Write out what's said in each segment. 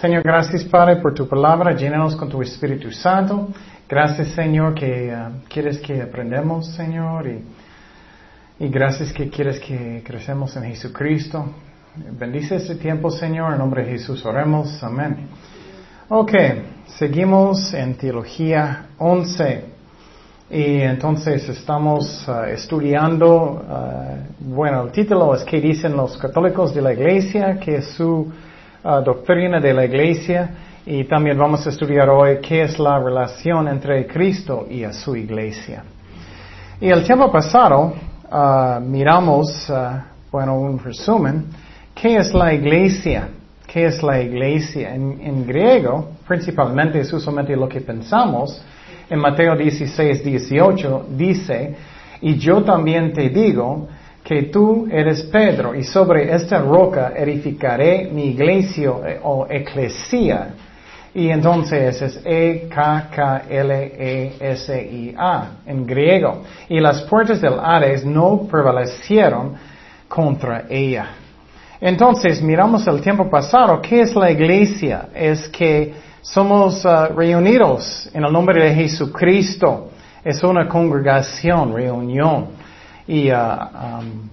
Señor, gracias Padre por tu palabra, llénanos con tu Espíritu Santo. Gracias Señor que uh, quieres que aprendamos Señor y, y gracias que quieres que crecemos en Jesucristo. Bendice este tiempo Señor, en nombre de Jesús oremos, amén. Ok, seguimos en Teología 11 y entonces estamos uh, estudiando, uh, bueno, el título es ¿Qué dicen los católicos de la Iglesia? que es su uh, doctrina de la Iglesia? Y también vamos a estudiar hoy qué es la relación entre Cristo y a su Iglesia. Y el tiempo pasado miramos, bueno, un resumen, ¿qué es la Iglesia? ¿Qué es la Iglesia? En, en griego, principalmente es usualmente lo que pensamos, en Mateo 16, 18 dice, y yo también te digo que tú eres Pedro y sobre esta roca edificaré mi iglesia eh, o eclesia. Y entonces es E-K-K-L-E-S-I-A en griego. Y las puertas del Hades no prevalecieron contra ella. Entonces miramos el tiempo pasado. ¿Qué es la iglesia? Es que somos uh, reunidos en el nombre de Jesucristo. Es una congregación, reunión y uh, um,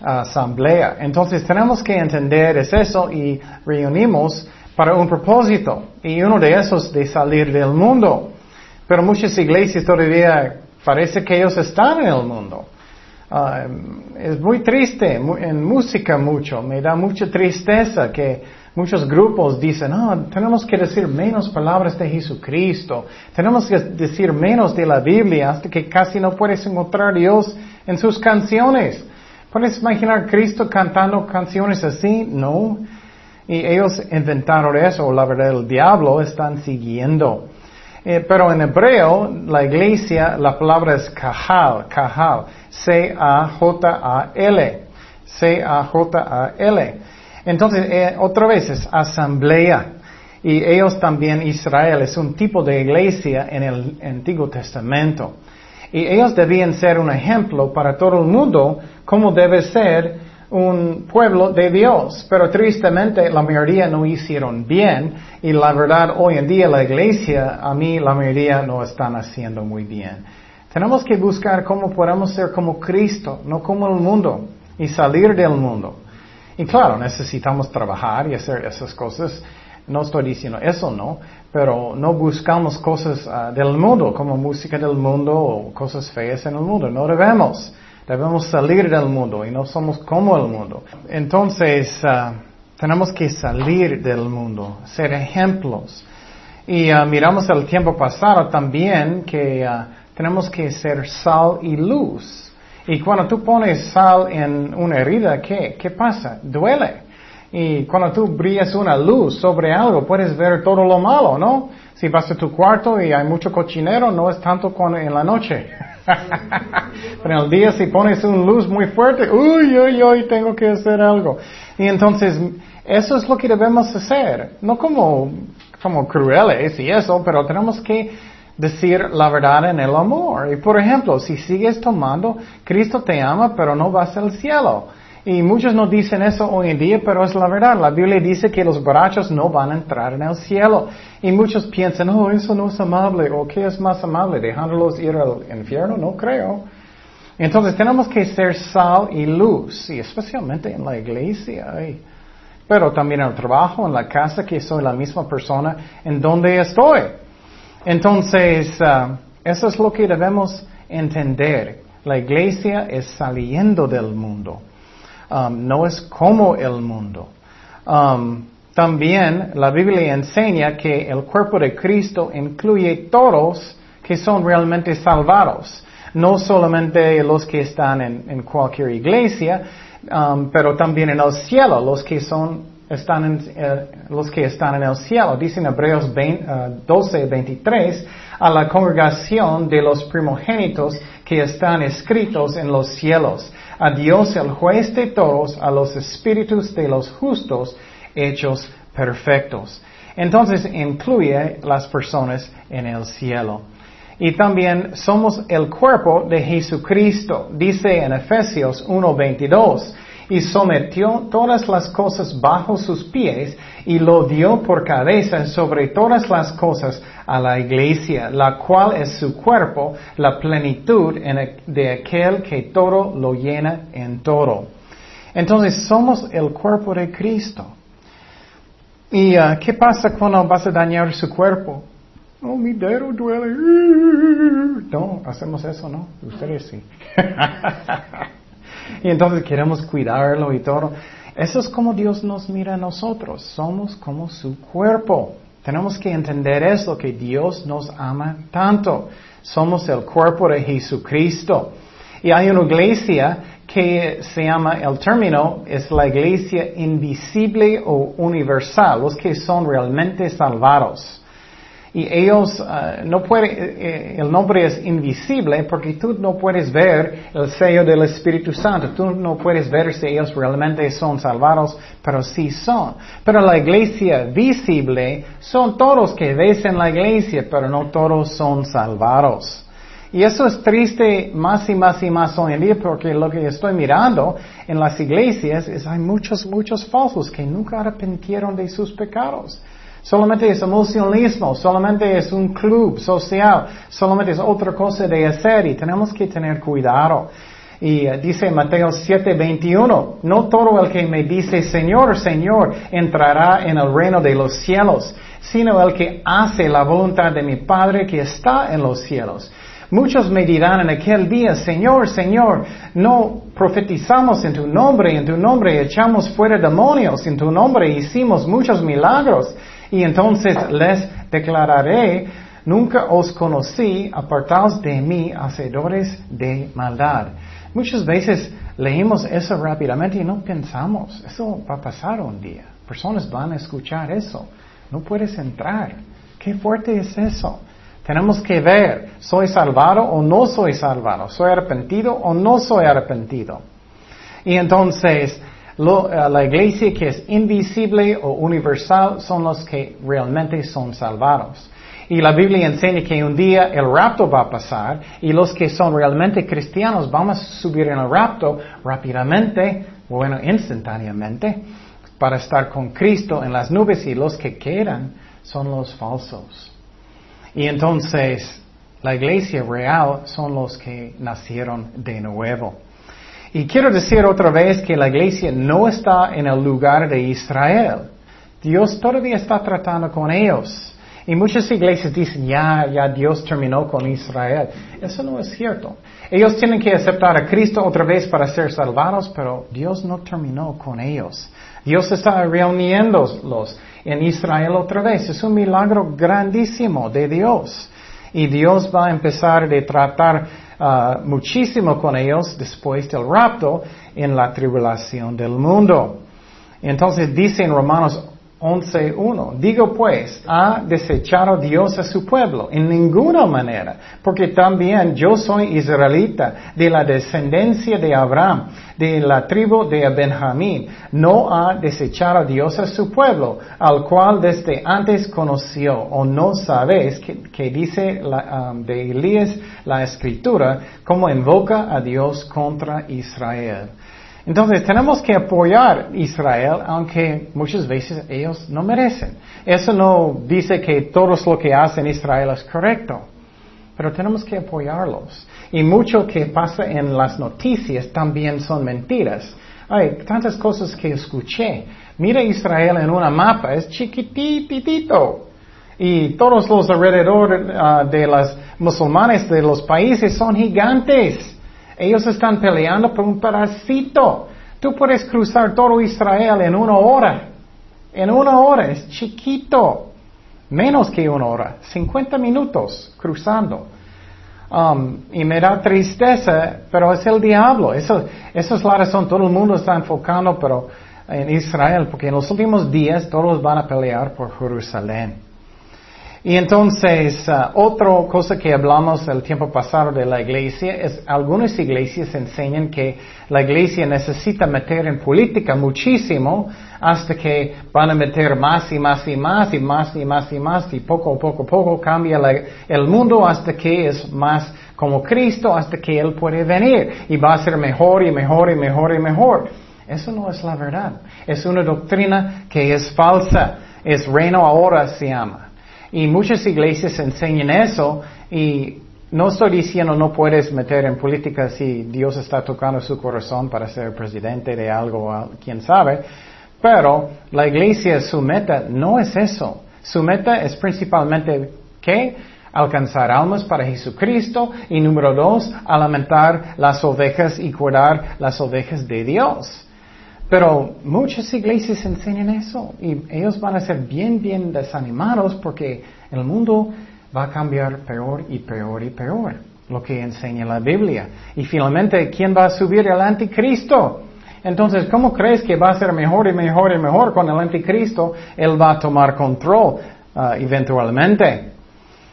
asamblea. Entonces tenemos que entender es eso y reunimos para un propósito. Y uno de esos de salir del mundo. Pero muchas iglesias todavía parece que ellos están en el mundo. Uh, es muy triste en música mucho. Me da mucha tristeza que Muchos grupos dicen, no, tenemos que decir menos palabras de Jesucristo, tenemos que decir menos de la Biblia hasta que casi no puedes encontrar a Dios en sus canciones. ¿Puedes imaginar Cristo cantando canciones así? No. Y ellos inventaron eso, la verdad el diablo están siguiendo. Eh, pero en hebreo, la iglesia, la palabra es kahal, kahal, C-A-J-A-L, C-A-J-A-L. Entonces, eh, otra vez es asamblea. Y ellos también, Israel, es un tipo de iglesia en el Antiguo Testamento. Y ellos debían ser un ejemplo para todo el mundo cómo debe ser un pueblo de Dios. Pero tristemente la mayoría no hicieron bien y la verdad hoy en día la iglesia, a mí la mayoría no están haciendo muy bien. Tenemos que buscar cómo podemos ser como Cristo, no como el mundo, y salir del mundo. Y claro, necesitamos trabajar y hacer esas cosas. No estoy diciendo eso, no, pero no buscamos cosas ah, del mundo, como música del mundo o cosas feas en el mundo. No debemos. Debemos salir del mundo y no somos como el mundo. Entonces, ah, tenemos que salir del mundo, ser ejemplos. Y uh, miramos el tiempo pasado también que tenemos que ser sal y luz. Y cuando tú pones sal en una herida, ¿qué, qué pasa? Duele. Y cuando tú brillas una luz sobre algo, puedes ver todo lo malo, ¿no? Si vas a tu cuarto y hay mucho cochinero, no es tanto en la noche. Pero en el día si pones una luz muy fuerte, uy, uy, uy, tengo que hacer algo. Y entonces, eso es lo que debemos hacer. No como, como crueles y eso, pero tenemos que decir la verdad en el amor. Y por ejemplo, si sigues tomando, Cristo te ama, pero no vas al cielo. Y muchos no dicen eso hoy en día, pero es la verdad. La Biblia dice que los borrachos no van a entrar en el cielo. Y muchos piensan, oh, eso no es amable. ¿O qué es más amable? ¿Dejándolos ir al infierno? No creo. Entonces tenemos que ser sal y luz, y especialmente en la iglesia. Pero también en el trabajo, en la casa, que soy la misma persona en donde estoy. Entonces, uh, eso es lo que debemos entender. La iglesia es saliendo del mundo. Um, no es como el mundo. Um, también la Biblia enseña que el cuerpo de Cristo incluye todos que son realmente salvados. No solamente los que están en, cualquier iglesia, um, pero también en el cielo, los que son están en, eh, los que están en el cielo. Dice en Hebreos 12, 23, eh, a la congregación de los primogénitos que están escritos en los cielos. A Dios el juez de todos, a los espíritus de los justos hechos perfectos. Entonces incluye las personas en el cielo. Y también somos el cuerpo de Jesucristo. Dice en Efesios 1.22 y sometió todas las cosas bajo sus pies y lo dio por cabeza sobre todas las cosas a la iglesia, la cual es su cuerpo, la plenitud de aquel que todo lo llena en todo. Entonces somos el cuerpo de Cristo. ¿Y uh, qué pasa cuando vas a dañar su cuerpo? Oh, mi dedo duele. No, hacemos eso, ¿no? Ustedes sí. y entonces queremos cuidarlo y todo. Eso es como Dios nos mira a nosotros. Somos como su cuerpo. Tenemos que entender eso, que Dios nos ama tanto. Somos el cuerpo de Jesucristo. Y hay una iglesia que se llama, el término es la iglesia invisible o universal, los que son realmente salvados. Y ellos uh, no pueden, eh, eh, el nombre es invisible porque tú no puedes ver el sello del Espíritu Santo, tú no puedes ver si ellos realmente son salvados, pero sí son. Pero la iglesia visible son todos que ves en la iglesia, pero no todos son salvados. Y eso es triste más y más y más hoy en día porque lo que estoy mirando en las iglesias es hay muchos, muchos falsos que nunca arrepintieron de sus pecados. Solamente es emocionalismo, solamente es un club social, solamente es otra cosa de hacer y tenemos que tener cuidado. Y eh, dice Mateo 7:21, no todo el que me dice Señor, Señor entrará en el reino de los cielos, sino el que hace la voluntad de mi Padre que está en los cielos. Muchos me dirán en aquel día, Señor, Señor, no profetizamos en tu nombre, en tu nombre echamos fuera demonios, en tu nombre hicimos muchos milagros. Y entonces les declararé, nunca os conocí, apartaos de mí, hacedores de maldad. Muchas veces leímos eso rápidamente y no pensamos, eso va a pasar un día. Personas van a escuchar eso. No puedes entrar. Qué fuerte es eso. Tenemos que ver, ¿soy salvado o no soy salvado? ¿Soy arrepentido o no soy arrepentido? Y entonces, eh, la iglesia que es invisible o universal son los que realmente son salvados. Y la Biblia enseña que un día el rapto va a pasar y los que son realmente cristianos vamos a subir en el rapto rápidamente, bueno, instantáneamente, para estar con Cristo en las nubes y los que quedan son los falsos. Y entonces la iglesia real son los que nacieron de nuevo. Y quiero decir otra vez que la iglesia no está en el lugar de Israel. Dios todavía está tratando con ellos. Y muchas iglesias dicen, ya, ya Dios terminó con Israel. Eso no es cierto. Ellos tienen que aceptar a Cristo otra vez para ser salvados, pero Dios no terminó con ellos. Dios está reuniéndolos en Israel otra vez. Es un milagro grandísimo de Dios. Y Dios va a empezar a tratar uh, muchísimo con ellos después del rapto en la tribulación del mundo. Entonces dice en Romanos 11.1. Digo pues, ¿ha desechado Dios a su pueblo? En ninguna manera, porque también yo soy israelita, de la descendencia de Abraham, de la tribu de Benjamín. No ha desechado Dios a su pueblo, al cual desde antes conoció, o no sabes que, dice um, de Elías la escritura, como invoca a Dios contra Israel. Entonces tenemos que apoyar Israel, aunque muchas veces ellos no merecen. Eso no dice que todo lo que hacen Israel es correcto, pero tenemos que apoyarlos. Y mucho que pasa en las noticias también son mentiras. Hay tantas cosas que escuché. Mira Israel en una mapa, es chiquititito. Y todos los alrededor ah, de los musulmanes de los países son gigantes. Ellos están peleando por un pedacito. Tú puedes cruzar todo Israel en una hora. En una hora, es chiquito. Menos que una hora. 50 minutos cruzando. Um, y me da tristeza, pero es el diablo. Eso, esa es la razón. Todo el mundo está enfocando pero en Israel, porque en los últimos días todos van a pelear por Jerusalén. Y entonces, uh, otra cosa que hablamos el tiempo pasado de la iglesia es algunas iglesias enseñan que la iglesia necesita meter en política muchísimo hasta que van a meter más y más y más y más y más y más y poco a poco a poco cambia el mundo hasta que es más como Cristo, hasta que Él puede venir y va a ser mejor y mejor y mejor y mejor. Eso no es la verdad. Es una doctrina que es falsa. Es reino ahora se llama. Y muchas iglesias enseñan eso y no estoy diciendo no puedes meter en política si Dios está tocando su corazón para ser presidente de algo, quién sabe. Pero la iglesia, su meta no es eso. Su meta es principalmente ¿qué? Alcanzar almas para Jesucristo y número dos, alimentar las ovejas y cuidar las ovejas de Dios. Pero muchas iglesias enseñan eso y ellos van a ser bien, bien desanimados porque el mundo va a cambiar peor y peor y peor, lo que enseña la Biblia. Y finalmente, ¿quién va a subir el anticristo? Entonces, ¿cómo crees que va a ser mejor y mejor y mejor con el anticristo? Él va a tomar control uh, eventualmente.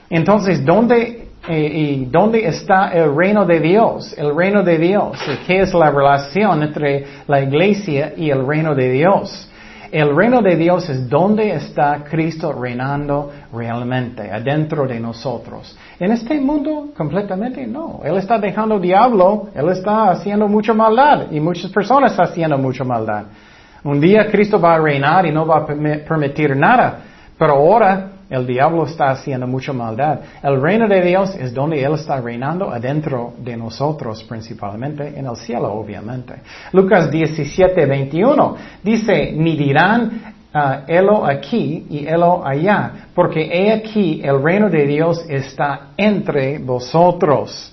Entonces, ¿dónde, y ¿dónde está el reino de Dios? El reino de Dios. ¿Qué es la relación entre la iglesia y el reino de Dios? El reino de Dios es donde está Cristo reinando realmente, adentro de nosotros. En este mundo, completamente no. Él está dejando diablo, Él está haciendo mucha maldad y muchas personas están haciendo mucha maldad. Un día Cristo va a reinar y no va a permitir nada, pero ahora el diablo está haciendo mucha maldad. El reino de Dios es donde Él está reinando adentro de nosotros, principalmente en el cielo, obviamente. Lucas 17, 21 dice, ni dirán uh, aquí y Elo allá, porque he aquí el reino de Dios está entre vosotros.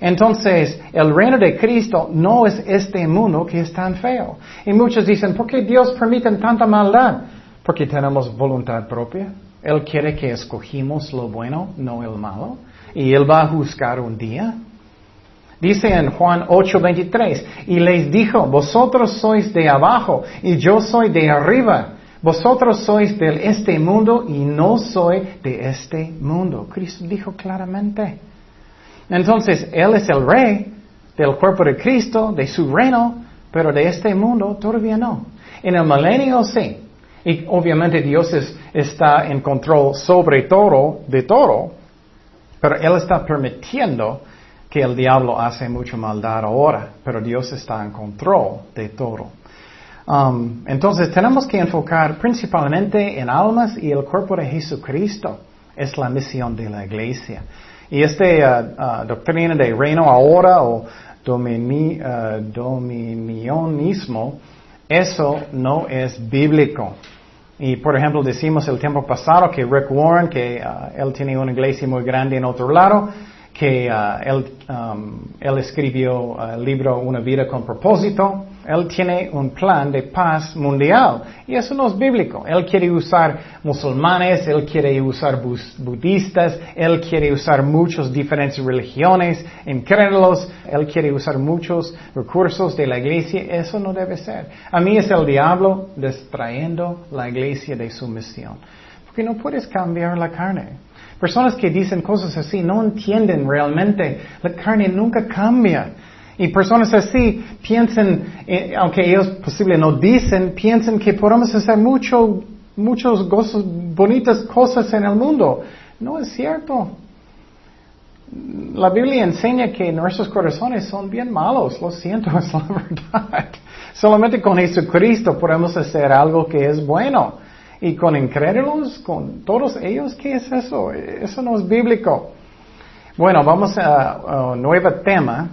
Entonces, el reino de Cristo no es este mundo que es tan feo. Y muchos dicen, ¿por qué Dios permite tanta maldad? Porque tenemos voluntad propia. Él quiere que escogimos lo bueno, no el malo. Y Él va a juzgar un día. Dice en Juan 8:23, y les dijo, vosotros sois de abajo y yo soy de arriba. Vosotros sois de este mundo y no soy de este mundo. Cristo dijo claramente. Entonces, Él es el rey del cuerpo de Cristo, de su reino, pero de este mundo todavía no. En el milenio sí. Y obviamente Dios está en control sobre todo, de todo, pero Él está permitiendo que el diablo hace mucha maldad ahora, pero Dios está en control de todo. Um, entonces tenemos que enfocar principalmente en almas y el cuerpo de Jesucristo. Es la misión de la iglesia. Y esta uh, uh, doctrina de reino ahora o domini, uh, dominionismo, eso no es bíblico. Y por ejemplo decimos el tiempo pasado que Rick Warren, que uh, él tiene una iglesia muy grande en otro lado, que uh, él, um, él, escribió uh, el libro Una vida con propósito. Él tiene un plan de paz mundial y eso no es bíblico. Él quiere usar musulmanes, él quiere usar budistas, él quiere usar muchas diferentes religiones, incrédulos, él quiere usar muchos recursos de la iglesia. Eso no debe ser. A mí es el diablo distrayendo la iglesia de su misión. Porque no puedes cambiar la carne. Personas que dicen cosas así no entienden realmente. La carne nunca cambia. Y personas así piensan, eh, aunque ellos posible no dicen, piensan que podemos hacer mucho, gozos, bonitas cosas en el mundo. No es cierto. La Biblia enseña que nuestros corazones son bien malos, lo siento, es la verdad. Solamente con Jesucristo podemos hacer algo que es bueno. Y con incrédulos, con todos ellos, ¿qué es eso? Eso no es bíblico. Bueno, vamos a un nuevo tema,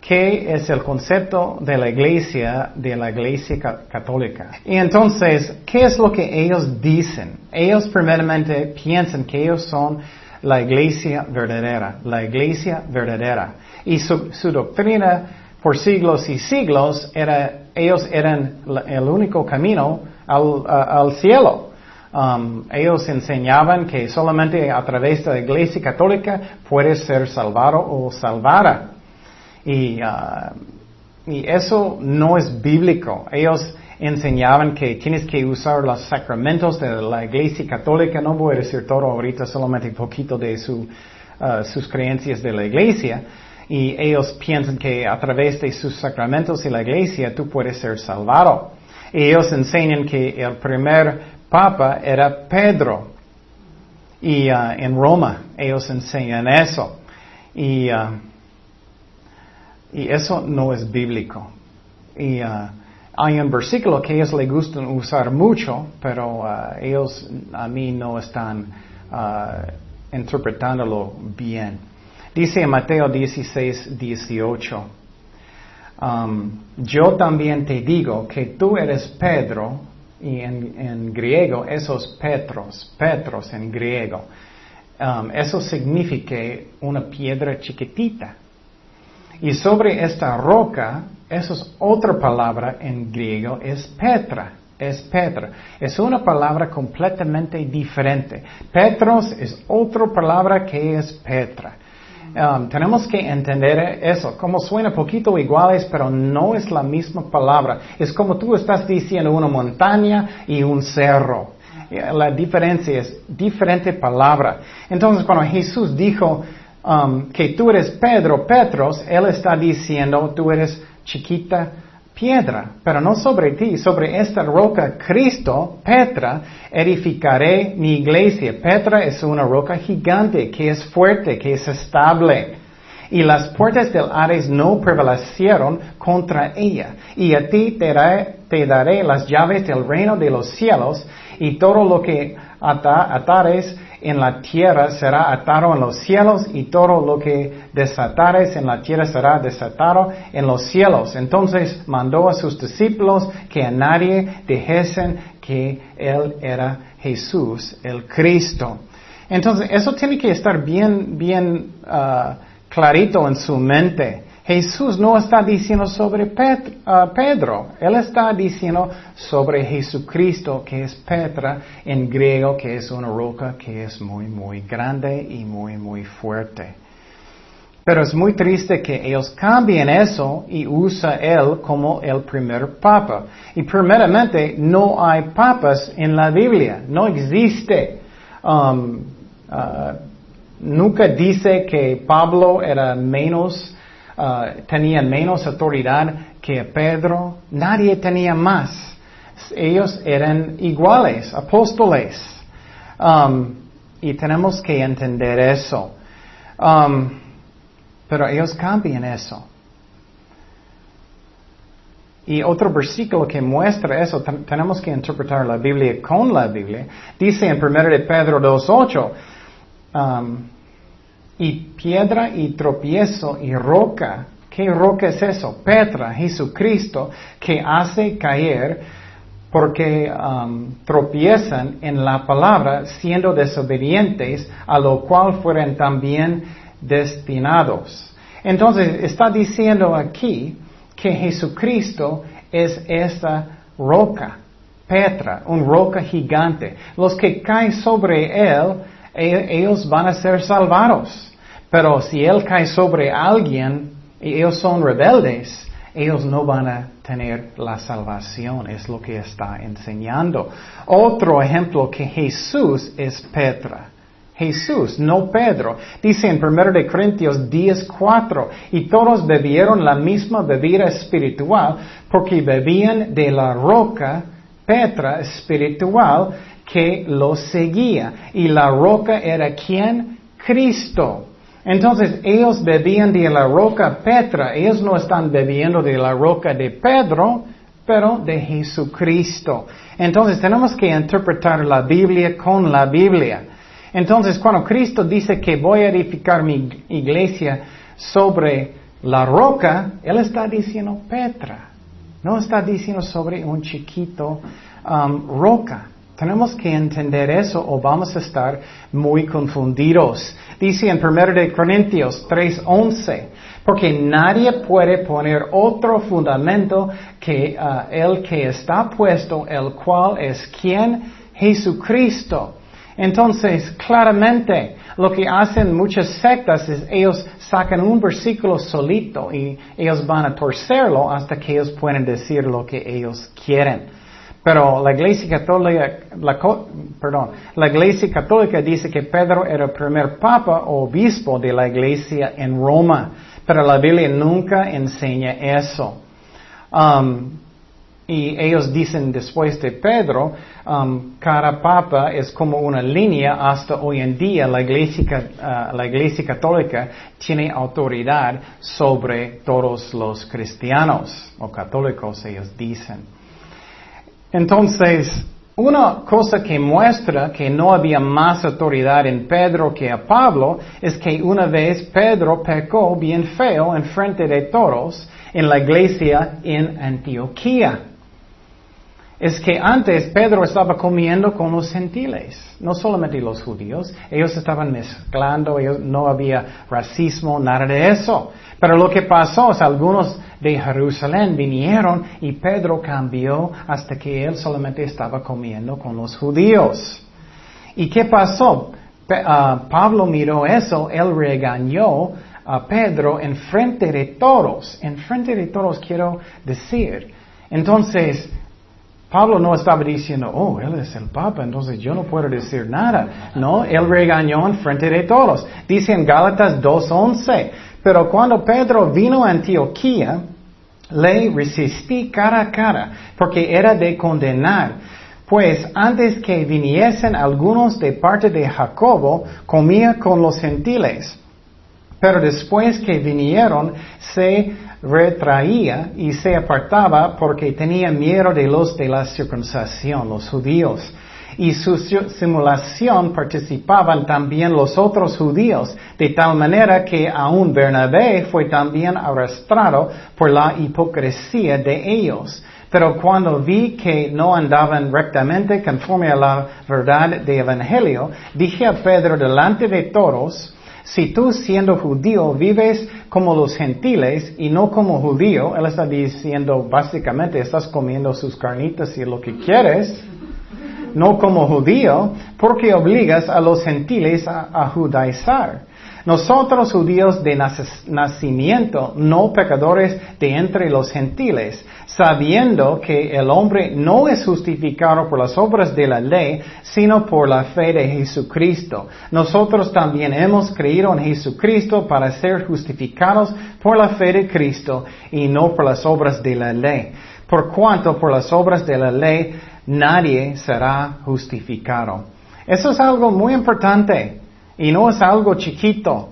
que es el concepto de la iglesia, de la iglesia católica. Y entonces, ¿qué es lo que ellos dicen? Ellos primeramente piensan que ellos son la iglesia verdadera, la iglesia verdadera. Y su, doctrina por siglos y siglos era, ellos eran el único camino al, cielo. Um, ellos enseñaban que solamente a través de la iglesia católica puedes ser salvado o salvada. Y, uh, y eso no es bíblico. Ellos enseñaban que tienes que usar los sacramentos de la iglesia católica. No voy a decir todo ahorita, solamente un poquito de su, uh, sus creencias de la iglesia. Y ellos piensan que a través de sus sacramentos y la iglesia tú puedes ser salvado. Ellos enseñan que el primer papa era Pedro. Y uh, en Roma ellos enseñan eso. Y, y eso no es bíblico. Y uh, hay un versículo que ellos les gustan usar mucho, pero uh, ellos a mí no están uh, interpretándolo bien. Dice en Mateo 16, 18, um, yo también te digo que tú eres Pedro, y en, griego esos Petros, Petros en griego, um, eso significa una piedra chiquitita. Y sobre esta roca, eso es otra palabra en griego, es Petra. Es Petra. Es una palabra completamente diferente. Petros es otra palabra que es Petra. Um, tenemos que entender eso, como suena poquito iguales, pero no es la misma palabra. Es como tú estás diciendo una montaña y un cerro. La diferencia es diferente palabra. Entonces, cuando Jesús dijo um, que tú eres Pedro, Petros, Él está diciendo tú eres chiquita piedra, pero no sobre ti, sobre esta roca Cristo, Petra, edificaré mi iglesia. Petra es una roca gigante que es fuerte, que es estable. Y las puertas del Hades no prevalecieron contra ella. Y a ti te daré, las llaves del reino de los cielos y todo lo que atares en la tierra será atado en los cielos y todo lo que desatares en la tierra será desatado en los cielos. Entonces mandó a sus discípulos que a nadie dijesen que él era Jesús, el Cristo. Entonces eso tiene que estar bien, bien uh, clarito en su mente. Jesús no está diciendo sobre uh, Pedro, Él está diciendo sobre Jesucristo, que es Petra en griego, que es una roca que es muy, muy grande y muy, muy fuerte. Pero es muy triste que ellos cambien eso y usa él como el primer papa. Y primeramente, no hay papas en la Biblia, no existe. Um, uh, nunca dice que Pablo era menos Uh, tenían menos autoridad que Pedro, nadie tenía más. Ellos eran iguales, apóstoles. Um, y tenemos que entender eso. Um, pero ellos cambian eso. Y otro versículo que muestra eso, tenemos que interpretar la Biblia con la Biblia. Dice en 1 de Pedro 2.8, um, y piedra y tropiezo y roca. ¿Qué roca es eso? Petra, Jesucristo, que hace caer porque um, tropiezan en la palabra siendo desobedientes, a lo cual fueron también destinados. Entonces está diciendo aquí que Jesucristo es esa roca, Petra, un roca gigante. Los que caen sobre él, e-, ellos van a ser salvados. Pero si Él cae sobre alguien y ellos son rebeldes, ellos no van a tener la salvación, es lo que está enseñando. Otro ejemplo que Jesús es Petra. Jesús, no Pedro. Dice en 1 de Corintios 10:4, y todos bebieron la misma bebida espiritual porque bebían de la roca Petra espiritual que los seguía. Y la roca era quién? Cristo. Entonces ellos bebían de la roca Petra, ellos no están bebiendo de la roca de Pedro, pero de Jesucristo. Entonces tenemos que interpretar la Biblia con la Biblia. Entonces cuando Cristo dice que voy a edificar mi iglesia sobre la roca, Él está diciendo Petra. No está diciendo sobre un chiquito um, roca. Tenemos que entender eso o vamos a estar muy confundidos. Dice en 1 de Corintios 3:11, porque nadie puede poner otro fundamento que uh, el que está puesto, el cual es quien Jesucristo. Entonces, claramente, lo que hacen muchas sectas es ellos sacan un versículo solito y ellos van a torcerlo hasta que ellos pueden decir lo que ellos quieren. Pero la iglesia católica, perdón, la iglesia católica dice que Pedro era el primer papa o obispo de la iglesia en Roma, pero la Biblia nunca enseña eso. Um, Y ellos dicen después de Pedro, um, cada papa es como una línea hasta hoy en día la iglesia, uh, la iglesia católica tiene autoridad sobre todos los cristianos o católicos, ellos dicen. Entonces, una cosa que muestra que no había más autoridad en Pedro que a Pablo es que una vez Pedro pecó bien feo en frente de todos en la iglesia en Antioquía es que antes Pedro estaba comiendo con los gentiles, no solamente los judíos, ellos estaban mezclando, no había racismo, nada de eso. Pero lo que pasó es algunos de Jerusalén vinieron y Pedro cambió hasta que él solamente estaba comiendo con los judíos. ¿Y qué pasó? Ah, Pablo miró eso, él regañó a Pedro en frente de todos, en frente de todos quiero decir. Entonces, Pablo no estaba diciendo, oh, él es el Papa, entonces yo no puedo decir nada. No, él regañó en frente de todos. Dice en Gálatas 2.11, pero cuando Pedro vino a Antioquía, le resistí cara a cara, porque era de condenar. Pues antes que viniesen algunos de parte de Jacobo, comía con los gentiles. Pero después que vinieron, se retraía y se apartaba porque tenía miedo de los de la circuncisión, los judíos. Y su simulación participaban también los otros judíos, de tal manera que aún Bernabé fue también arrastrado por la hipocresía de ellos. Pero cuando vi que no andaban rectamente conforme a la verdad del Evangelio, dije a Pedro delante de todos, si tú siendo judío vives como los gentiles y no como judío, él está diciendo básicamente estás comiendo sus carnitas y lo que quieres, no como judío, porque obligas a los gentiles a, judaizar. Nosotros judíos de nacimiento, no pecadores de entre los gentiles, sabiendo que el hombre no es justificado por las obras de la ley, sino por la fe de Jesucristo. Nosotros también hemos creído en Jesucristo para ser justificados por la fe de Cristo y no por las obras de la ley. Por cuanto por las obras de la ley nadie será justificado. Eso es algo muy importante. Y no es algo chiquito.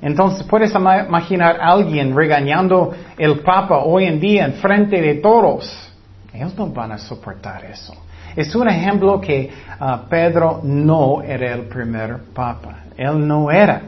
Entonces puedes imaginar a alguien regañando el Papa hoy en día en frente de todos. Ellos no van a soportar eso. Es un ejemplo que uh, Pedro no era el primer Papa. Él no era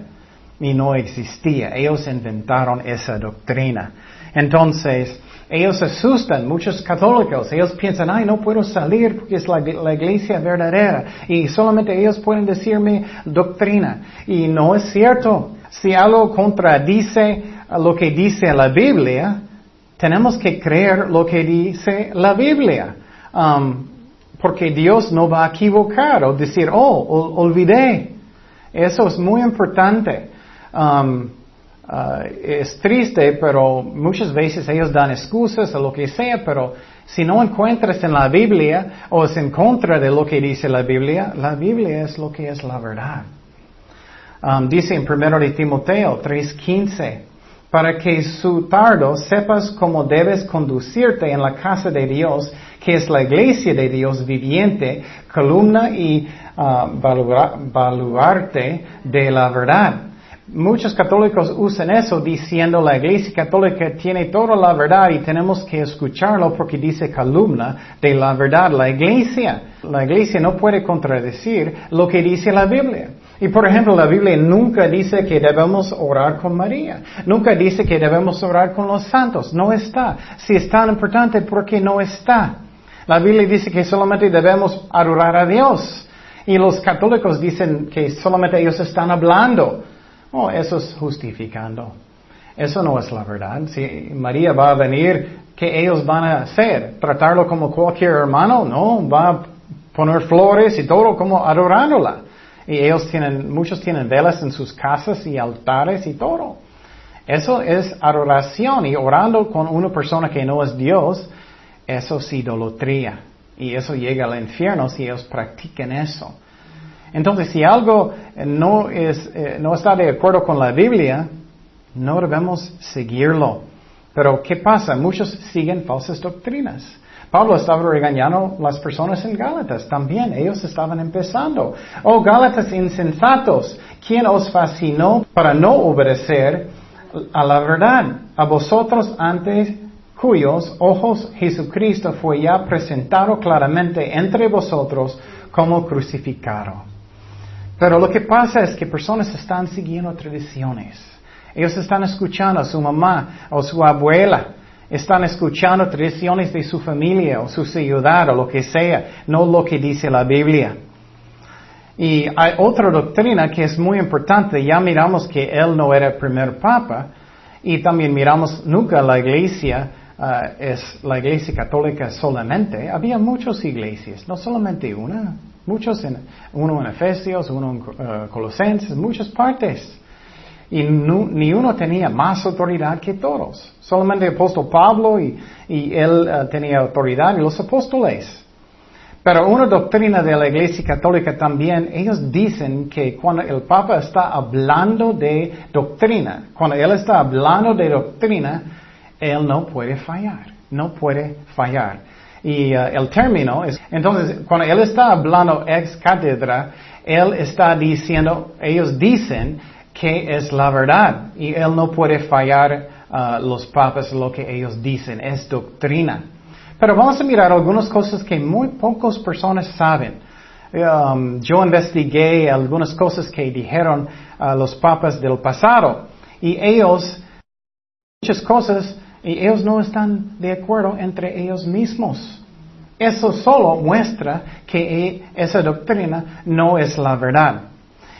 y no existía. Ellos inventaron esa doctrina. Entonces, ellos asustan, muchos católicos, ellos piensan, ay, no puedo salir porque es la, iglesia verdadera y solamente ellos pueden decirme doctrina. Y no es cierto. Si algo contradice lo que dice la Biblia, tenemos que creer lo que dice la Biblia. Um, porque Dios no va a equivocar o decir, oh, olvidé. Eso es muy importante. Um, Ah, es triste, pero muchas veces ellos dan excusas o lo que sea, pero si no encuentras en la Biblia o es en contra de lo que dice la Biblia, la Biblia es lo que es la verdad. Um, dice en 1 de Timoteo 3:15, para que su tardo sepas cómo debes conducirte en la casa de Dios, que es la iglesia de Dios viviente, columna y uh, baluarte de la verdad Muchos católicos usan eso diciendo la iglesia católica tiene toda la verdad y tenemos que escucharlo porque dice columna de la verdad. La iglesia, la iglesia no puede contradecir lo que dice la Biblia. Y por ejemplo, la Biblia nunca dice que debemos orar con María. Nunca dice que debemos orar con los santos. No está. Si es tan importante, ¿por qué no está? La Biblia dice que solamente debemos adorar a Dios. Y los católicos dicen que solamente ellos están hablando. Oh, eso es justificando. Eso no es la verdad. Si María va a venir, ¿qué ellos van a hacer? ¿Tratarlo como cualquier hermano? No, va a poner flores y todo como adorándola. Y ellos tienen, muchos tienen velas en sus casas y altares y todo. Eso es adoración y orando con una persona que no es Dios, eso es idolatría. Y eso llega al infierno si ellos practican eso. Entonces, si algo no, es, eh, no está de acuerdo con la Biblia, no debemos seguirlo. Pero, ¿qué pasa? Muchos siguen falsas doctrinas. Pablo estaba regañando a las personas en Gálatas también. Ellos estaban empezando. Oh, Gálatas insensatos, ¿quién os fascinó para no obedecer a la verdad? A vosotros antes cuyos ojos Jesucristo fue ya presentado claramente entre vosotros como crucificado. Pero lo que pasa es que personas están siguiendo tradiciones. Ellos están escuchando a su mamá o su abuela. Están escuchando tradiciones de su familia o su ciudad o lo que sea, no lo que dice la Biblia. Y hay otra doctrina que es muy importante. Ya miramos que él no era el primer papa y también miramos nunca la iglesia uh, es la iglesia católica solamente. Había muchas iglesias, no solamente una. Muchos, en, uno en Efesios, uno en uh, Colosenses, muchas partes. Y ni uno tenía más autoridad que todos. Solamente el apóstol Pablo y, y él uh, tenía autoridad y los apóstoles. Pero una doctrina de la Iglesia Católica también, ellos dicen que cuando el Papa está hablando de doctrina, cuando él está hablando de doctrina, él no puede fallar, no puede fallar. Y uh, el término es, entonces, cuando él está hablando ex cátedra, él está diciendo, ellos dicen que es la verdad y él no puede fallar uh, los papas lo que ellos dicen, es doctrina. Pero vamos a mirar algunas cosas que muy pocas personas saben. Um, yo investigué algunas cosas que dijeron uh, los papas del pasado y ellos, muchas cosas, y ellos no están de acuerdo entre ellos mismos. Eso solo muestra que esa doctrina no es la verdad.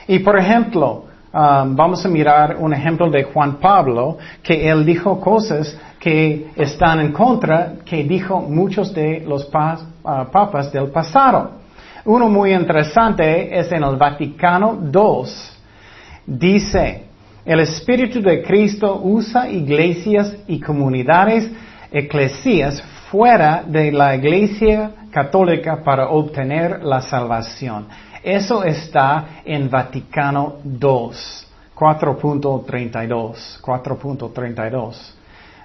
Y por ejemplo, um, vamos a mirar un ejemplo de Juan Pablo, que él dijo cosas que están en contra, que dijo muchos de los uh, papas del pasado. Uno muy interesante es en el Vaticano II. Dice, el Espíritu de Cristo usa iglesias y comunidades eclesias fuera de la iglesia católica para obtener la salvación. Eso está en Vaticano II, 4.32, 4.32.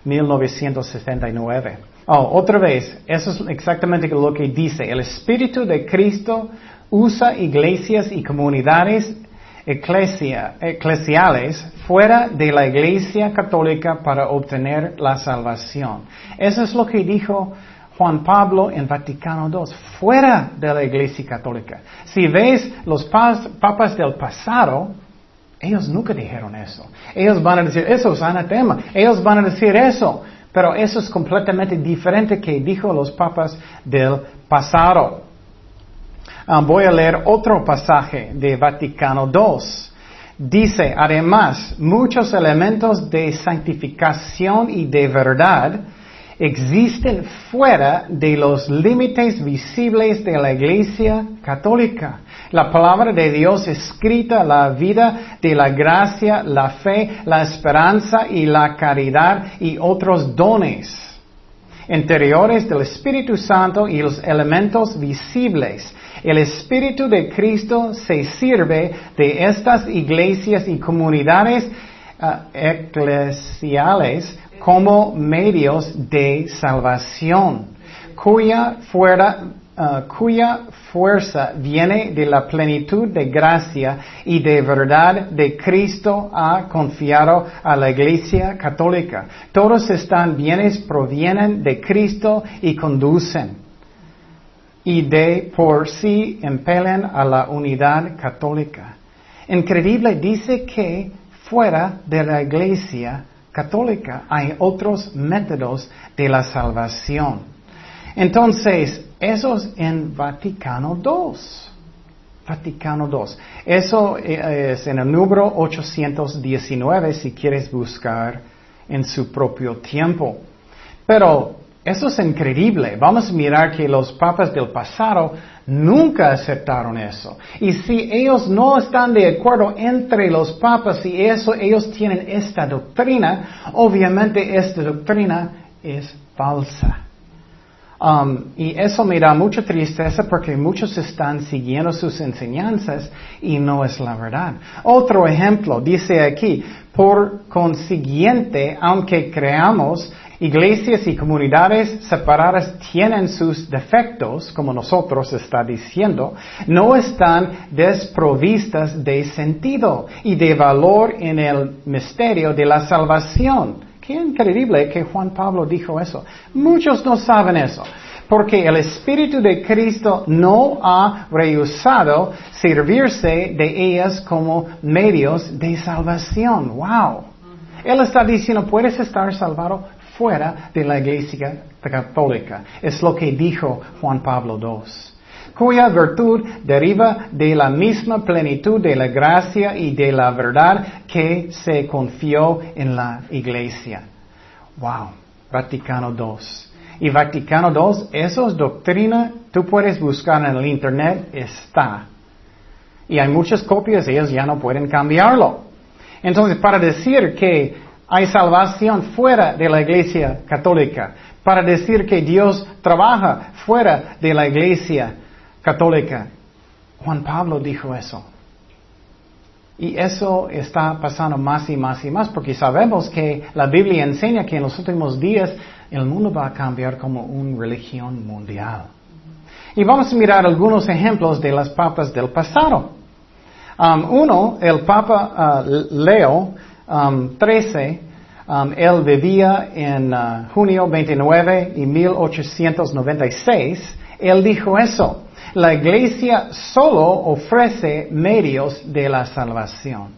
1969. Oh, otra vez, eso es exactamente lo que dice. El Espíritu de Cristo usa iglesias y comunidades eclesiales fuera de la iglesia católica para obtener la salvación. Eso es lo que dijo Juan Pablo en Vaticano II, fuera de la iglesia católica. Si ves los papas del pasado, ellos nunca dijeron eso. Ellos van a decir, eso es anatema. Ellos van a decir eso. Pero eso es completamente diferente que dijo los papas del pasado. Ah, voy a leer otro pasaje de Vaticano II. Dice, además, muchos elementos de santificación y de verdad existen fuera de los límites visibles de la Iglesia católica. La palabra de Dios escrita, la vida de la gracia, la fe, la esperanza y la caridad y otros dones interiores del Espíritu Santo y los elementos visibles. El Espíritu de Cristo se sirve de estas iglesias y comunidades ah, eclesiales como medios de salvación, cuya, fuera, uh, cuya fuerza viene de la plenitud de gracia y de verdad de Cristo ha confiado a la Iglesia Católica. Todos estos bienes provienen de Cristo y conducen y de por sí impelen a la unidad católica. Increíble dice que fuera de la Iglesia católica hay otros métodos de la salvación. Entonces, eso es en Vaticano II. Vaticano II. Eso eh, es en el número 819 si quieres buscar en su propio tiempo. Pero eso es increíble. Vamos a mirar que los papas del pasado nunca aceptaron eso. Y si ellos no están de acuerdo entre los papas y eso, ellos tienen esta doctrina, obviamente esta doctrina es falsa. Um, y eso me da mucha tristeza porque muchos están siguiendo sus enseñanzas y no es la verdad. Otro ejemplo dice aquí, por consiguiente, aunque creamos Iglesias y comunidades separadas tienen sus defectos, como nosotros está diciendo, no están desprovistas de sentido y de valor en el misterio de la salvación. Qué increíble que Juan Pablo dijo eso. Muchos no saben eso. Porque el Espíritu de Cristo no ha rehusado servirse de ellas como medios de salvación. ¡Wow! Él está diciendo, puedes estar salvado fuera de la iglesia católica. Es lo que dijo Juan Pablo II cuya virtud deriva de la misma plenitud de la gracia y de la verdad que se confió en la iglesia. Wow, Vaticano II. Y Vaticano II, eso es doctrina, tú puedes buscar en el Internet, está. Y hay muchas copias, ellos ya no pueden cambiarlo. Entonces, para decir que hay salvación fuera de la iglesia católica, para decir que Dios trabaja fuera de la iglesia católica, Juan Pablo dijo eso. Y eso está pasando más y más y más porque sabemos que la Biblia enseña que en los últimos días el mundo va a cambiar como una religión mundial. Y vamos a mirar algunos ejemplos de las papas del pasado. Um, uno, el Papa uh, Leo um, 13, um, él vivía en uh, junio 29 y 1896, él dijo eso. La iglesia solo ofrece medios de la salvación.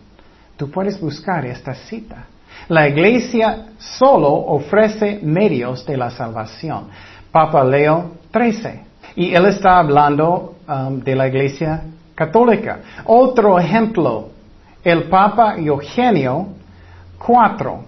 Tú puedes buscar esta cita. La iglesia solo ofrece medios de la salvación. Papa Leo 13. Y él está hablando um, de la iglesia católica. Otro ejemplo, el Papa Eugenio IV.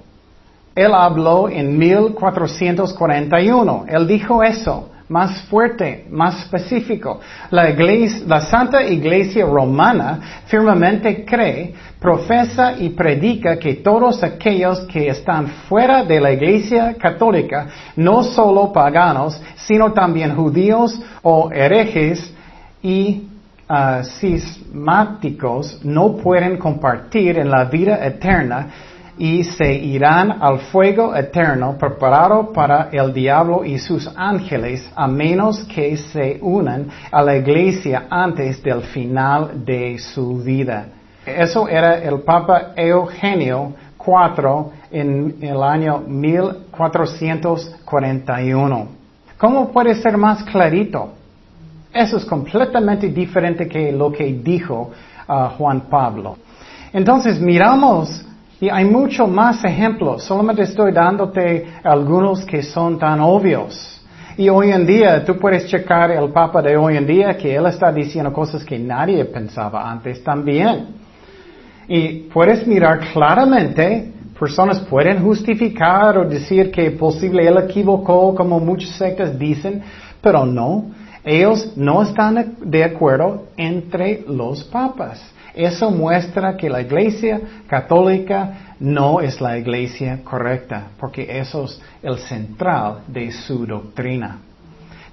Él habló en 1441. Él dijo eso, más fuerte, más específico. La, iglesia, la Santa Iglesia Romana firmemente cree, profesa y predica que todos aquellos que están fuera de la Iglesia Católica, no solo paganos, sino también judíos o herejes y uh, cismáticos no pueden compartir en la vida eterna y se irán al fuego eterno preparado para el diablo y sus ángeles a menos que se unan a la iglesia antes del final de su vida. Eso era el Papa Eugenio IV en el año 1441. ¿Cómo puede ser más clarito? Eso es completamente diferente que lo que dijo uh, Juan Pablo. Entonces miramos, y hay muchos más ejemplos, solamente estoy dándote algunos que son tan obvios. Y hoy en día tú puedes checar el Papa de hoy en día que él está diciendo cosas que nadie pensaba antes también. Y puedes mirar claramente, personas pueden justificar o decir que posible él equivocó como muchas sectas dicen, pero no. Ellos no están de acuerdo entre los papas. Eso muestra que la iglesia católica no es la iglesia correcta, porque eso es el central de su doctrina.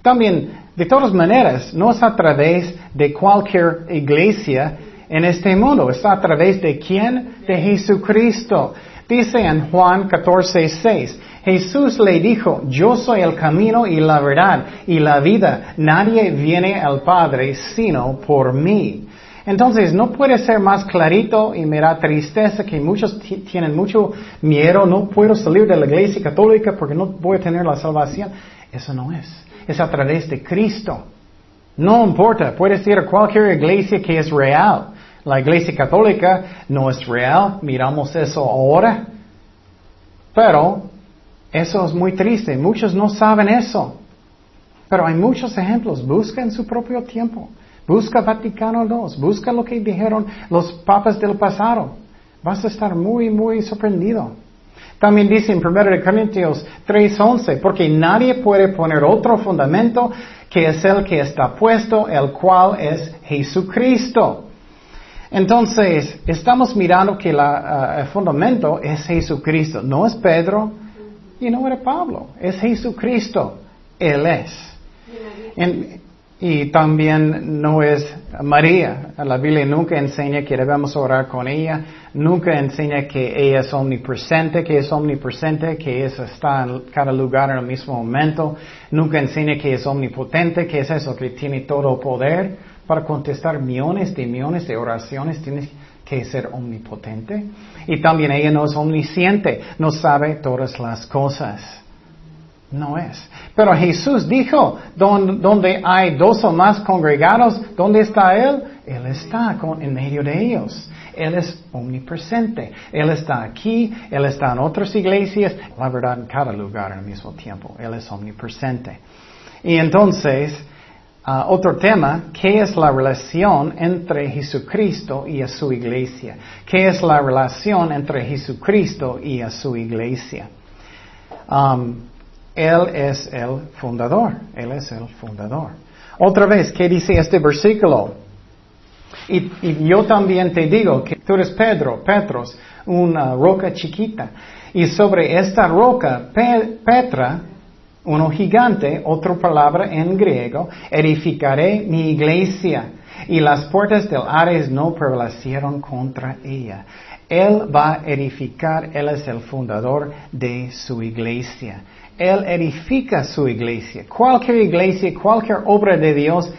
También, de todas maneras, no es a través de cualquier iglesia en este mundo, es a través de quién? De Jesucristo. Dice en Juan 14, 6, Jesús le dijo, yo soy el camino y la verdad y la vida. Nadie viene al Padre sino por mí. Entonces, no puede ser más clarito y me da tristeza que muchos tienen mucho miedo, no puedo salir de la iglesia católica porque no voy a tener la salvación. Eso no es. Es a través de Cristo. No importa, puedes ir a cualquier iglesia que es real. La iglesia católica no es real, miramos eso ahora. Pero eso es muy triste, muchos no saben eso. Pero hay muchos ejemplos, busca en su propio tiempo. Busca Vaticano II, busca lo que dijeron los papas del pasado. Vas a estar muy, muy sorprendido. También dice en 1 Corintios 3:11, porque nadie puede poner otro fundamento que es el que está puesto, el cual es Jesucristo. Entonces, estamos mirando que uh, el fundamento es Jesucristo, no es Pedro y no era Pablo, es Jesucristo, Él es. Y también no es María. La Biblia nunca enseña que debemos orar con ella. Nunca enseña que ella es omnipresente, que es omnipresente, que ella está en cada lugar en el mismo momento. Nunca enseña que es omnipotente, que es eso, que tiene todo poder para contestar millones de millones de oraciones. Tienes que ser omnipotente. Y también ella no es omnisciente, no sabe todas las cosas. No es. Pero Jesús dijo, donde hay dos o más congregados, ¿dónde está Él? Él está en medio de ellos. Él es omnipresente. Él está aquí, Él está en otras iglesias, la verdad en cada lugar al mismo tiempo. Él es omnipresente. Y entonces, ah, otro tema, ¿qué es la relación entre Jesucristo y a su iglesia? ¿Qué es la relación entre Jesucristo y a su iglesia? Um, él es el fundador. Él es el fundador. Otra vez, ¿qué dice este versículo? Y, yo también te digo que tú eres Pedro, Petros, una roca chiquita. Y sobre esta roca, Petra, uno gigante, otra palabra en griego, edificaré mi iglesia. Y las puertas del Ares no prevalecieron contra ella. Él va a edificar, Él es el fundador de su iglesia. Él edifica su iglesia. Cualquier iglesia, cualquier obra de Dios,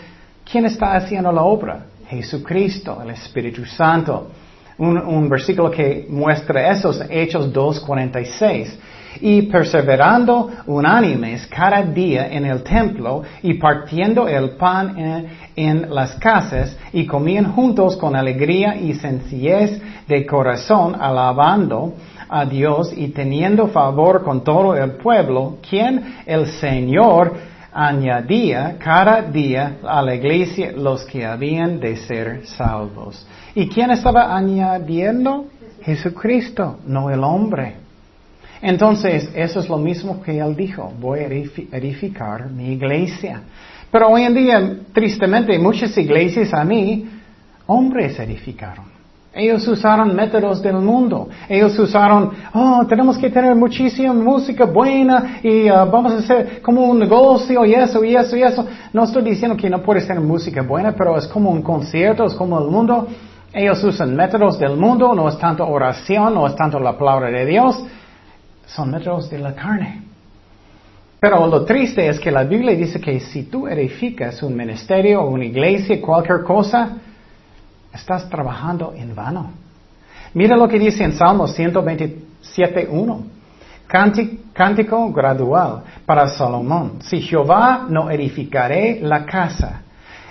¿quién está haciendo la obra? Jesucristo, el Espíritu Santo. Un, versículo que muestra eso es Hechos 2.46. Y perseverando unánimes cada día en el templo y partiendo el pan en, en las casas y comían juntos con alegría y sencillez de corazón, alabando a Dios y teniendo favor con todo el pueblo, quien el Señor añadía cada día a la iglesia los que habían de ser salvos. ¿Y quién estaba añadiendo? Jesucristo, no el hombre. Entonces, eso es lo mismo que él dijo, voy a edificar mi iglesia. Pero hoy en día, tristemente, muchas iglesias a mí, hombres edificaron. Ellos usaron métodos del mundo. Ellos usaron, oh, tenemos que tener muchísima música buena y uh, vamos a hacer como un negocio y eso y eso y eso. No estoy diciendo que no puedes tener música buena, pero es como un concierto, es como el mundo. Ellos usan métodos del mundo, no es tanto oración, no es tanto la palabra de Dios, son métodos de la carne. Pero lo triste es que la Biblia dice que si tú edificas un ministerio o una iglesia, cualquier cosa, Estás trabajando en vano. Mira lo que dice en Salmo 127.1. Cántico gradual para Salomón. Si Jehová no edificaré la casa,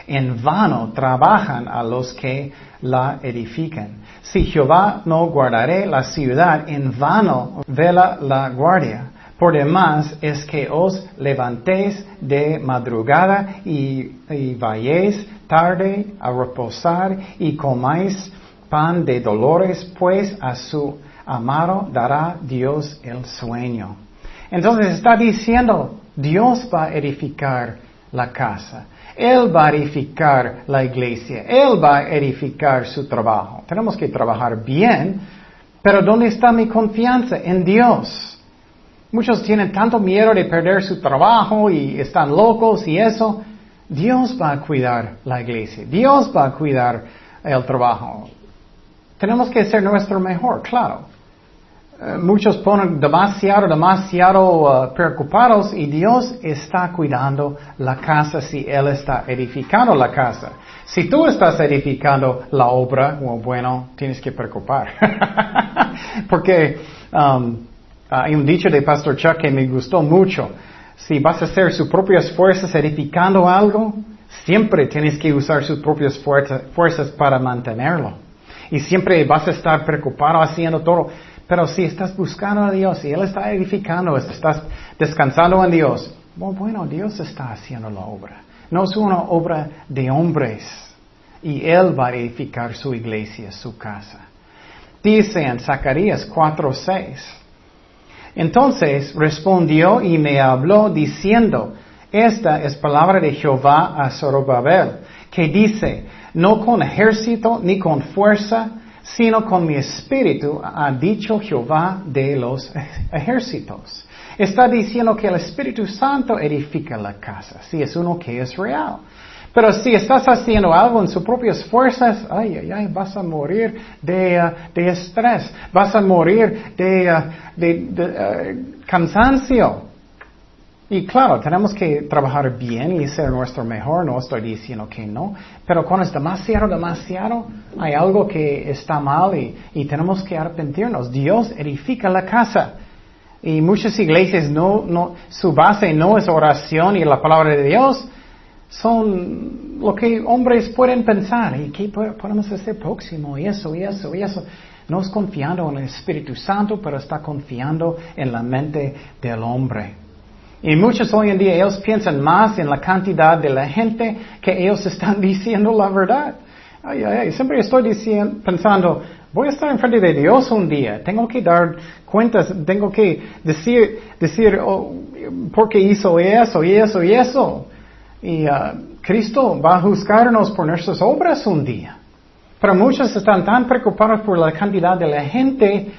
en vano trabajan a los que la edifican. Si Jehová no guardaré la ciudad, en vano vela la guardia. Por demás es que os levantéis de madrugada y, y vayáis tarde a reposar y comáis pan de dolores, pues a su amado dará Dios el sueño. Entonces está diciendo, Dios va a edificar la casa. Él va a edificar la iglesia. Él va a edificar su trabajo. Tenemos que trabajar bien, pero ¿dónde está mi confianza? En Dios. Muchos tienen tanto miedo de perder su trabajo y están locos y eso. Dios va a cuidar la iglesia, Dios va a cuidar el trabajo. Tenemos que ser nuestro mejor, claro. Eh, muchos ponen demasiado, demasiado uh, preocupados y Dios está cuidando la casa si Él está edificando la casa. Si tú estás edificando la obra, bueno, tienes que preocupar. Porque um, hay un dicho de Pastor Chuck que me gustó mucho si vas a hacer sus propias fuerzas edificando algo, siempre tienes que usar sus propias fuerzas para mantenerlo. Y siempre vas a estar preocupado haciendo todo. Pero si estás buscando a Dios y Él está edificando, estás descansando en Dios, bueno, Dios está haciendo la obra. No es una obra de hombres. Y Él va a edificar su iglesia, su casa. Dice en Zacarías 4:6. Entonces respondió y me habló diciendo, esta es palabra de Jehová a Zorobabel, que dice, no con ejército ni con fuerza, sino con mi espíritu, ha dicho Jehová de los ejércitos. Está diciendo que el Espíritu Santo edifica la casa, si es uno que es real. Pero si estás haciendo algo en sus propias fuerzas, ay, ay, ay, vas a morir de, uh, de estrés, vas a morir de, uh, de, de uh, cansancio. Y claro, tenemos que trabajar bien y ser nuestro mejor, no estoy diciendo que no, pero cuando es demasiado, demasiado, hay algo que está mal y, tenemos que arrepentirnos. Dios edifica la casa. Y muchas iglesias no, no, su base no es oración y la palabra de Dios, son lo que hombres pueden pensar. ¿Y qué podemos hacer próximo? Y eso, y eso, y eso. No es confiando en el Espíritu Santo, pero está confiando en la mente del hombre. Y muchos hoy en día ellos piensan más en la cantidad de la gente que ellos están diciendo la verdad. Ay, ay, ay. Siempre estoy diciendo, pensando, voy a estar en frente de Dios un día. Tengo que dar cuentas, tengo que decir, decir, oh, ¿por qué hizo eso y eso y eso? Y uh, Cristo va a juzgarnos por nuestras obras un día. Pero muchos están tan preocupados por la cantidad de la gente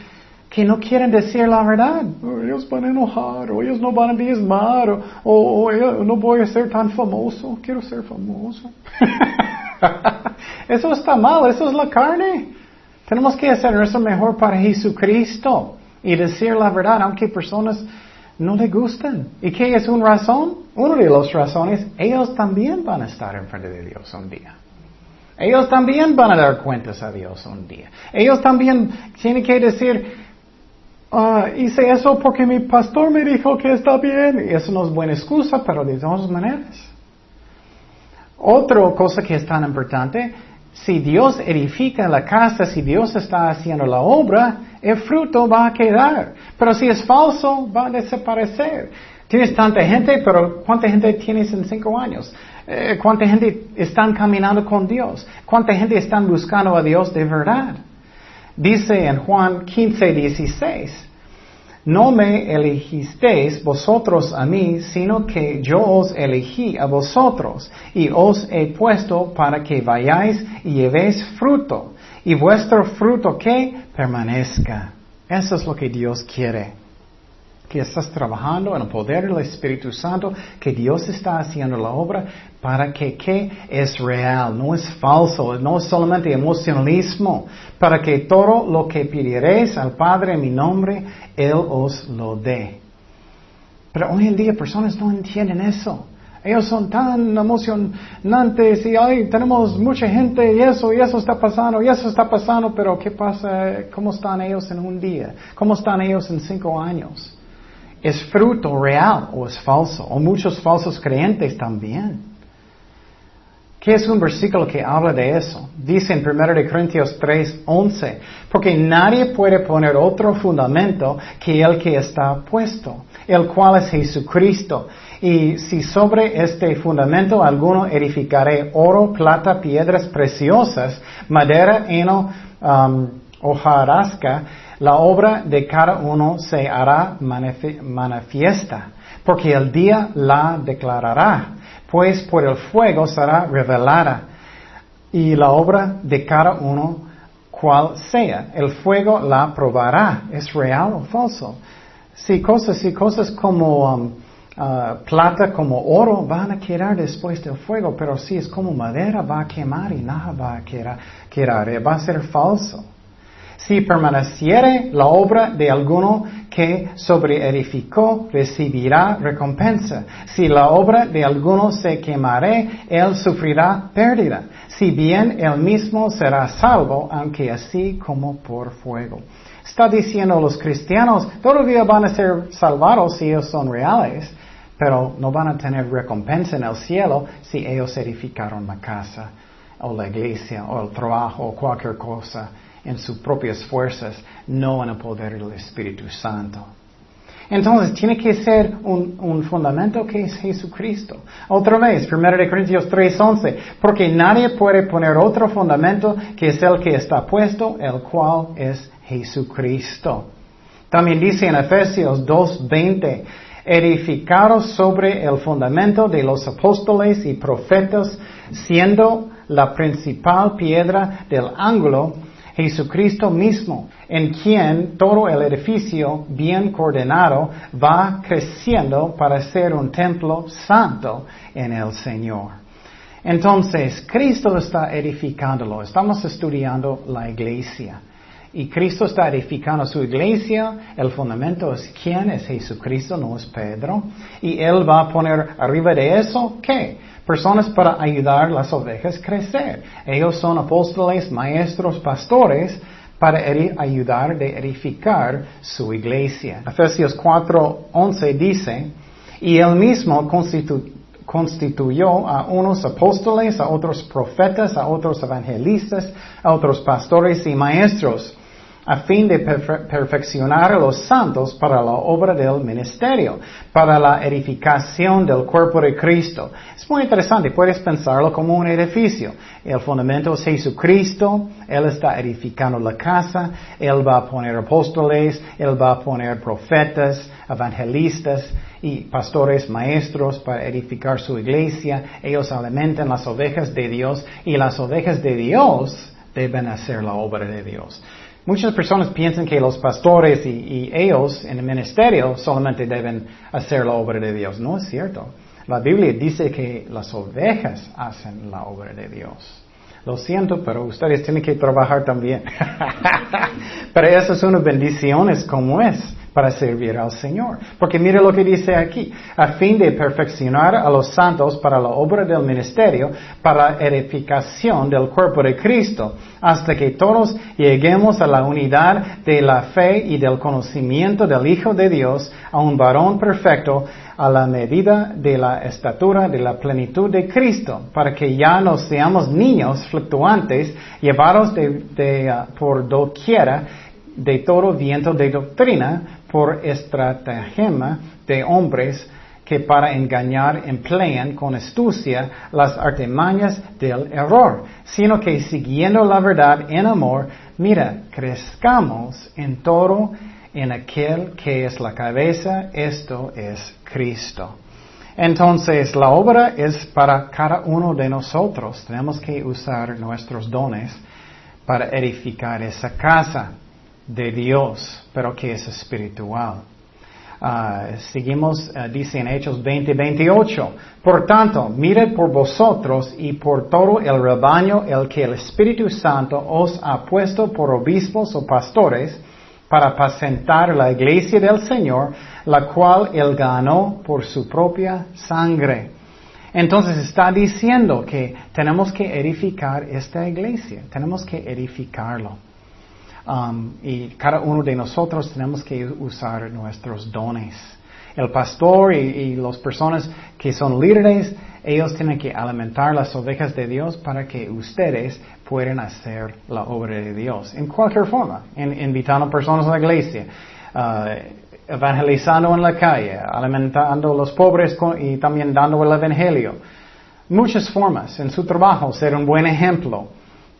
que no quieren decir la verdad. Oh, ellos van a enojar, o ellos no van a diezmar, o, o, no voy a ser tan famoso. Quiero ser famoso. eso está mal, eso es la carne. Tenemos que hacer nuestro mejor para Jesucristo y decir la verdad, aunque personas no le gustan. ¿Y qué es una razón? Una de las razones, ellos también van a estar en frente de Dios un día. Ellos también van a dar cuentas a Dios un día. Ellos también tienen que decir, Ah, hice eso porque mi pastor me dijo que está bien. Y eso no es buena excusa, pero de todas maneras. Otra cosa que es tan importante, si Dios edifica la casa, si Dios está haciendo la obra, el fruto va a quedar. Pero si es falso, va a desaparecer. Tienes tanta gente, pero ¿cuánta gente tienes en cinco años? Eh, ¿Cuánta gente están caminando con Dios? ¿Cuánta gente están buscando a Dios de verdad? Dice en Juan 15, 16, no me elegisteis vosotros a mí, sino que yo os elegí a vosotros y os he puesto para que vayáis y llevéis fruto, y vuestro fruto que permanezca. Eso es lo que Dios quiere. Que estás trabajando en el poder del Espíritu Santo, que Dios está haciendo la obra para que, que es real, no es falso, no es solamente emocionalismo, para que todo lo que pidiereis al Padre en mi nombre, Él os lo dé. Pero hoy en día personas no entienden eso. Ellos son tan emocionantes y ay, tenemos mucha gente y eso y eso está pasando y eso está pasando, pero ¿qué pasa? ¿Cómo están ellos en un día? ¿Cómo están ellos en cinco años? ¿Es fruto real o es falso? O muchos falsos creyentes también. ¿Qué es un versículo que habla de eso? Dice en 1 Corintios 3, 11, porque nadie puede poner otro fundamento que el que está puesto, el cual es Jesucristo. Y si sobre este fundamento alguno edificaré oro, plata, piedras preciosas, madera, heno, um, hojarasca, la obra de cada uno se hará manifiesta, porque el día la declarará, pues por el fuego será revelada, y la obra de cada uno cual sea, el fuego la probará, es real o falso. Si cosas, si cosas como um, uh, plata, como oro, van a quedar después del fuego, pero si es como madera, va a quemar y nada va a quedar, quedar va a ser falso. Si permaneciere la obra de alguno que sobreedificó, recibirá recompensa. Si la obra de alguno se quemare, él sufrirá pérdida. Si bien él mismo será salvo, aunque así como por fuego. Está diciendo los cristianos, todavía van a ser salvados si ellos son reales, pero no van a tener recompensa en el cielo si ellos edificaron la casa o la iglesia o el trabajo o cualquier cosa en sus propias fuerzas, no en el poder del Espíritu Santo. Entonces, tiene que ser un, fundamento que es Jesucristo. Otra vez, 1 Corintios 3:11, porque nadie puede poner otro fundamento que es el que está puesto, el cual es Jesucristo. También dice en Efesios 2:20, edificados sobre el fundamento de los apóstoles y profetas, siendo la principal piedra del ángulo, Jesucristo mismo, en quien todo el edificio bien coordinado va creciendo para ser un templo santo en el Señor. Entonces, Cristo está edificándolo. Estamos estudiando la iglesia. Y Cristo está edificando su iglesia. El fundamento es quién es Jesucristo, no es Pedro. Y Él va a poner arriba de eso, ¿qué? Personas para ayudar las ovejas a crecer. Ellos son apóstoles, maestros, pastores para ayudar de edificar su iglesia. Efesios 4:11 dice, y él mismo constituyó a unos apóstoles, a otros profetas, a otros evangelistas, a otros pastores y maestros a fin de perfeccionar a los santos para la obra del ministerio, para la edificación del cuerpo de Cristo. Es muy interesante, puedes pensarlo como un edificio. El fundamento es Jesucristo, Él está edificando la casa, Él va a poner apóstoles, Él va a poner profetas, evangelistas y pastores, maestros para edificar su iglesia. Ellos alimentan las ovejas de Dios y las ovejas de Dios deben hacer la obra de Dios. Muchas personas piensan que los pastores y, ellos en el ministerio solamente deben hacer la obra de Dios. No es cierto. La Biblia dice que las ovejas hacen la obra de Dios. Lo siento, pero ustedes tienen que trabajar también. pero esas son bendiciones como es para servir al Señor. Porque mire lo que dice aquí, a fin de perfeccionar a los santos para la obra del ministerio, para la edificación del cuerpo de Cristo, hasta que todos lleguemos a la unidad de la fe y del conocimiento del Hijo de Dios, a un varón perfecto, a la medida de la estatura de la plenitud de Cristo, para que ya no seamos niños fluctuantes, llevados de, uh, por doquiera de todo viento de doctrina, por estratagema de hombres que para engañar emplean con astucia las artimañas del error, sino que siguiendo la verdad en amor, mira, crezcamos en todo en aquel que es la cabeza, esto es Cristo. Entonces, la obra es para cada uno de nosotros. Tenemos que usar nuestros dones para edificar esa casa de Dios, pero que es espiritual. Ah, seguimos, uh, dice en Hechos 20, 28. Por tanto, mired por vosotros y por todo el rebaño el que el Espíritu Santo os ha puesto por obispos o pastores para apacentar la iglesia del Señor, la cual él ganó por su propia sangre. Entonces está diciendo que tenemos que edificar esta iglesia, tenemos que edificarlo. Um, y cada uno de nosotros tenemos que usar nuestros dones. El pastor y, y las personas que son líderes, ellos tienen que alimentar las ovejas de Dios para que ustedes puedan hacer la obra de Dios. En cualquier forma, invitando personas a la iglesia, uh, evangelizando en la calle, alimentando a los pobres y también dando el evangelio. Muchas formas en su trabajo, ser un buen ejemplo.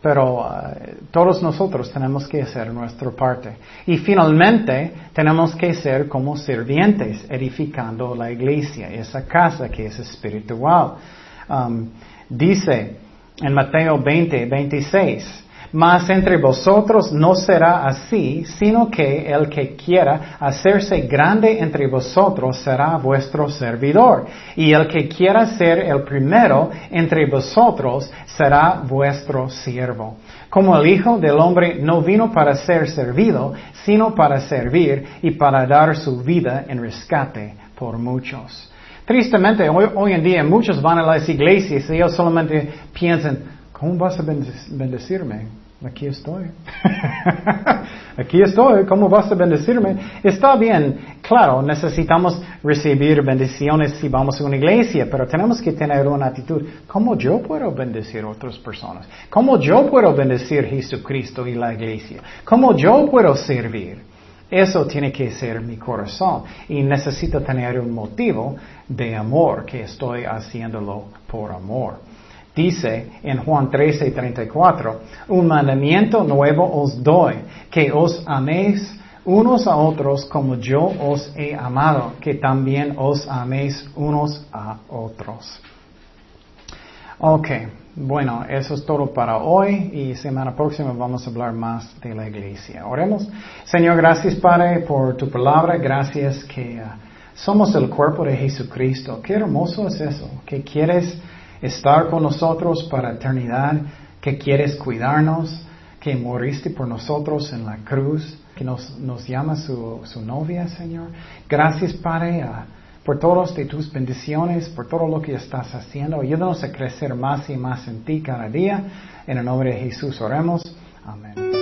Pero eh, todos nosotros tenemos que hacer nuestra parte. Y finalmente tenemos que ser como sirvientes, edificando la iglesia, esa casa que es espiritual. Um, dice en Mateo 20, 26, mas entre vosotros no será así, sino que el que quiera hacerse grande entre vosotros será vuestro servidor, y el que quiera ser el primero entre vosotros será vuestro siervo. Como el Hijo del Hombre no vino para ser servido, sino para servir y para dar su vida en rescate por muchos. Tristemente, hoy, en día muchos van a las iglesias y ellos solamente piensan, ¿cómo vas a bendecirme? Aquí estoy. Aquí estoy. ¿Cómo vas a bendecirme? Está bien. Claro, necesitamos recibir bendiciones si vamos a una iglesia, pero tenemos que tener una actitud. ¿Cómo yo puedo bendecir a otras personas? ¿Cómo yo puedo bendecir a Jesucristo y la iglesia? ¿Cómo yo puedo servir? Eso tiene que ser mi corazón y necesito tener un motivo de amor, que estoy haciéndolo por amor. Dice en Juan 13, 34, un mandamiento nuevo os doy, que os améis unos a otros como yo os he amado, que también os améis unos a otros. Ok, bueno, eso es todo para hoy y semana próxima vamos a hablar más de la iglesia. Oremos. Señor, gracias Padre por tu palabra, gracias que uh, somos el cuerpo de Jesucristo. Qué hermoso es eso, que quieres estar con nosotros para eternidad, que quieres cuidarnos, que moriste por nosotros en la cruz, que nos, nos llama su, su novia, Señor. Gracias, Padre, por todas de tus bendiciones, por todo lo que estás haciendo. Ayúdanos a crecer más y más en ti cada día. En el nombre de Jesús oremos. Amén.